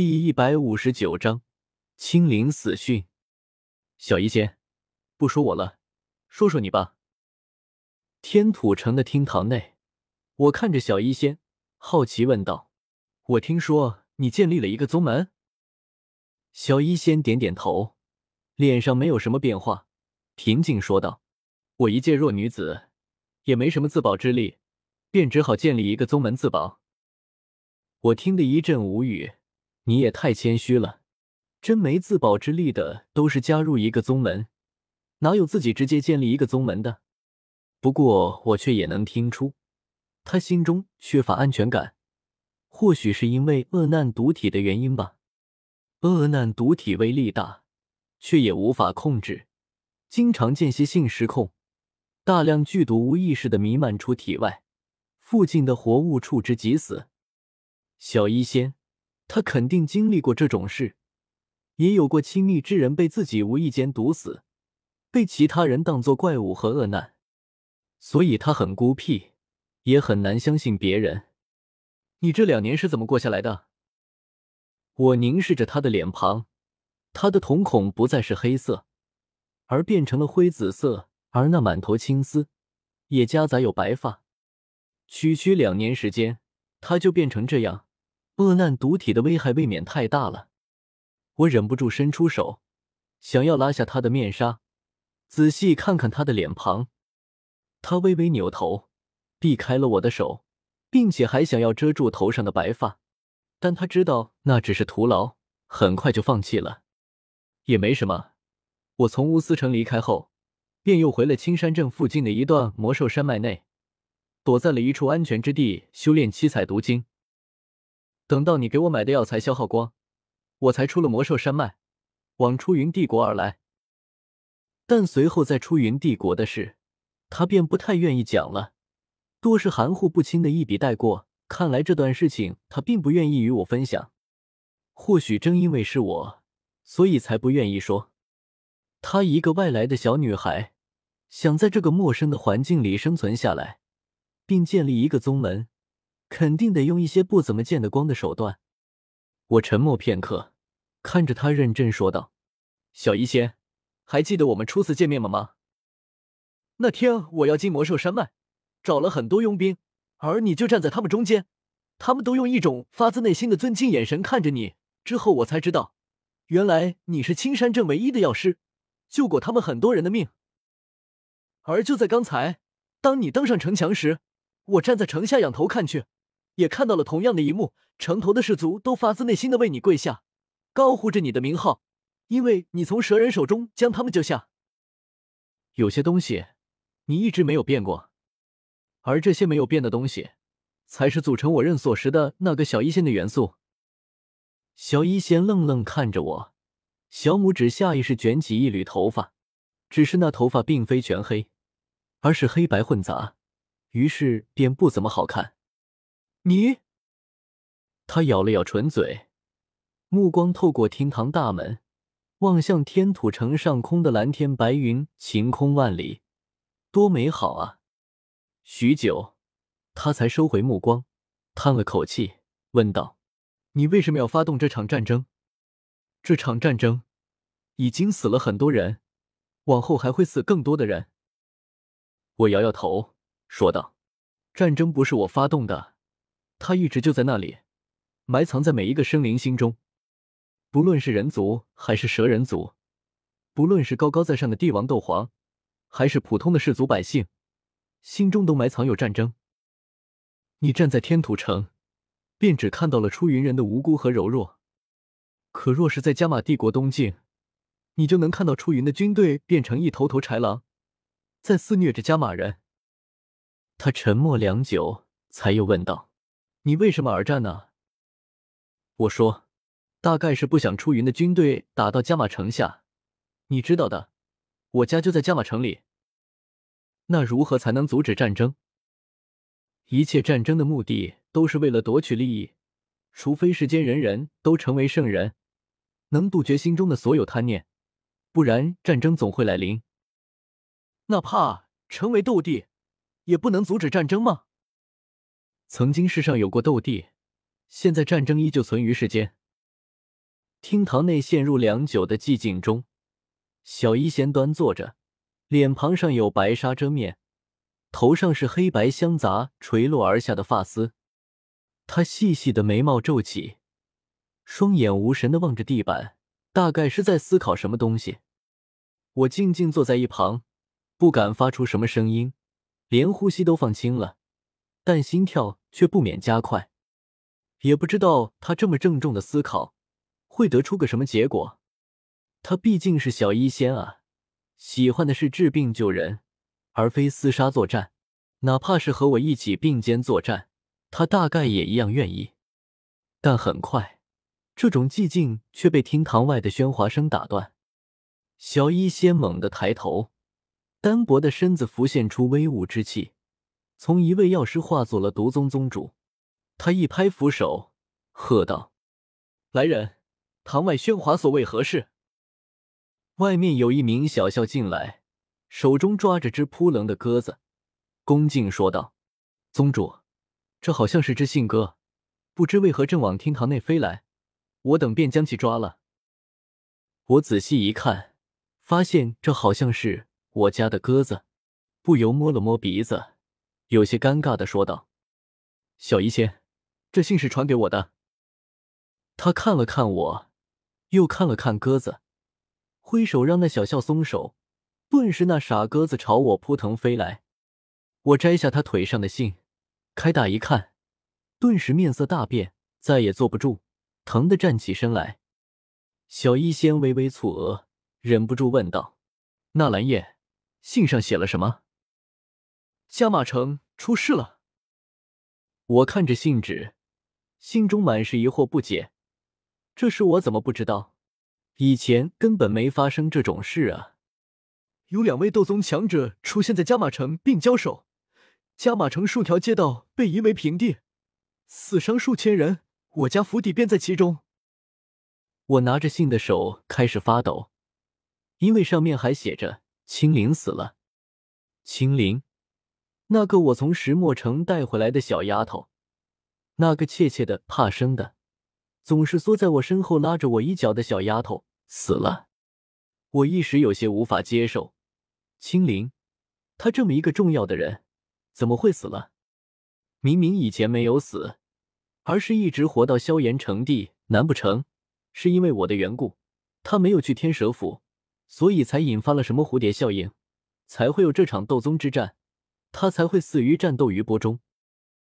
第一百五十九章，青灵死讯。小医仙，不说我了，说说你吧。天土城的厅堂内，我看着小医仙，好奇问道：“我听说你建立了一个宗门？”小医仙点点头，脸上没有什么变化，平静说道：“我一介弱女子，也没什么自保之力，便只好建立一个宗门自保。”我听得一阵无语。你也太谦虚了，真没自保之力的都是加入一个宗门，哪有自己直接建立一个宗门的？不过我却也能听出，他心中缺乏安全感，或许是因为恶难毒体的原因吧。恶难毒体威力大，却也无法控制，经常间歇性失控，大量剧毒无意识的弥漫出体外，附近的活物触之即死。小医仙。他肯定经历过这种事，也有过亲密之人被自己无意间毒死，被其他人当作怪物和恶难，所以他很孤僻，也很难相信别人。你这两年是怎么过下来的？我凝视着他的脸庞，他的瞳孔不再是黑色，而变成了灰紫色，而那满头青丝也夹杂有白发。区区两年时间，他就变成这样。恶难毒体的危害未免太大了，我忍不住伸出手，想要拉下他的面纱，仔细看看他的脸庞。他微微扭头，避开了我的手，并且还想要遮住头上的白发，但他知道那只是徒劳，很快就放弃了。也没什么，我从乌斯城离开后，便又回了青山镇附近的一段魔兽山脉内，躲在了一处安全之地修炼七彩毒经。等到你给我买的药材消耗光，我才出了魔兽山脉，往出云帝国而来。但随后在出云帝国的事，他便不太愿意讲了，多是含糊不清的一笔带过。看来这段事情他并不愿意与我分享。或许正因为是我，所以才不愿意说。她一个外来的小女孩，想在这个陌生的环境里生存下来，并建立一个宗门。肯定得用一些不怎么见得光的手段。我沉默片刻，看着他认真说道：“小医仙，还记得我们初次见面吗？那天我要进魔兽山脉，找了很多佣兵，而你就站在他们中间，他们都用一种发自内心的尊敬眼神看着你。之后我才知道，原来你是青山镇唯一的药师，救过他们很多人的命。而就在刚才，当你登上城墙时，我站在城下仰头看去。”也看到了同样的一幕，城头的士卒都发自内心的为你跪下，高呼着你的名号，因为你从蛇人手中将他们救下。有些东西，你一直没有变过，而这些没有变的东西，才是组成我认锁时的那个小一仙的元素。小一仙愣愣看着我，小拇指下意识卷起一缕头发，只是那头发并非全黑，而是黑白混杂，于是便不怎么好看。你，他咬了咬唇嘴，目光透过厅堂大门，望向天土城上空的蓝天白云，晴空万里，多美好啊！许久，他才收回目光，叹了口气，问道：“你为什么要发动这场战争？这场战争已经死了很多人，往后还会死更多的人。”我摇摇头，说道：“战争不是我发动的。”他一直就在那里，埋藏在每一个生灵心中，不论是人族还是蛇人族，不论是高高在上的帝王斗皇，还是普通的氏族百姓，心中都埋藏有战争。你站在天土城，便只看到了出云人的无辜和柔弱；可若是在加玛帝国东境，你就能看到出云的军队变成一头头豺狼，在肆虐着加玛人。他沉默良久，才又问道。你为什么而战呢？我说，大概是不想出云的军队打到加马城下。你知道的，我家就在加马城里。那如何才能阻止战争？一切战争的目的都是为了夺取利益，除非世间人人都成为圣人，能杜绝心中的所有贪念，不然战争总会来临。哪怕成为斗帝，也不能阻止战争吗？曾经世上有过斗帝，现在战争依旧存于世间。厅堂内陷入良久的寂静中，小医仙端坐着，脸庞上有白纱遮面，头上是黑白相杂垂落而下的发丝。他细细的眉毛皱起，双眼无神的望着地板，大概是在思考什么东西。我静静坐在一旁，不敢发出什么声音，连呼吸都放轻了，但心跳却不免加快。也不知道他这么郑重的思考。会得出个什么结果？他毕竟是小医仙啊，喜欢的是治病救人，而非厮杀作战。哪怕是和我一起并肩作战，他大概也一样愿意。但很快，这种寂静却被厅堂外的喧哗声打断。小医仙猛地抬头，单薄的身子浮现出威武之气，从一位药师化作了毒宗宗主。他一拍扶手，喝道：“来人！”堂外喧哗，所为何事？外面有一名小校进来，手中抓着只扑棱的鸽子，恭敬说道：“宗主，这好像是只信鸽，不知为何正往厅堂内飞来，我等便将其抓了。”我仔细一看，发现这好像是我家的鸽子，不由摸了摸鼻子，有些尴尬的说道：“小医仙，这信是传给我的。”他看了看我。又看了看鸽子，挥手让那小笑松手，顿时那傻鸽子朝我扑腾飞来。我摘下他腿上的信，开大一看，顿时面色大变，再也坐不住，疼得站起身来。小医仙微微蹙额，忍不住问道：“纳兰叶，信上写了什么？”加马城出事了。我看着信纸，心中满是疑惑不解。这事我怎么不知道？以前根本没发生这种事啊！有两位斗宗强者出现在加马城并交手，加马城数条街道被夷为平地，死伤数千人，我家府邸便在其中。我拿着信的手开始发抖，因为上面还写着青灵死了。青灵，那个我从石墨城带回来的小丫头，那个怯怯的、怕生的。总是缩在我身后拉着我衣角的小丫头死了，我一时有些无法接受。青灵，她这么一个重要的人，怎么会死了？明明以前没有死，而是一直活到萧炎成帝，难不成是因为我的缘故，他没有去天蛇府，所以才引发了什么蝴蝶效应，才会有这场斗宗之战，他才会死于战斗余波中？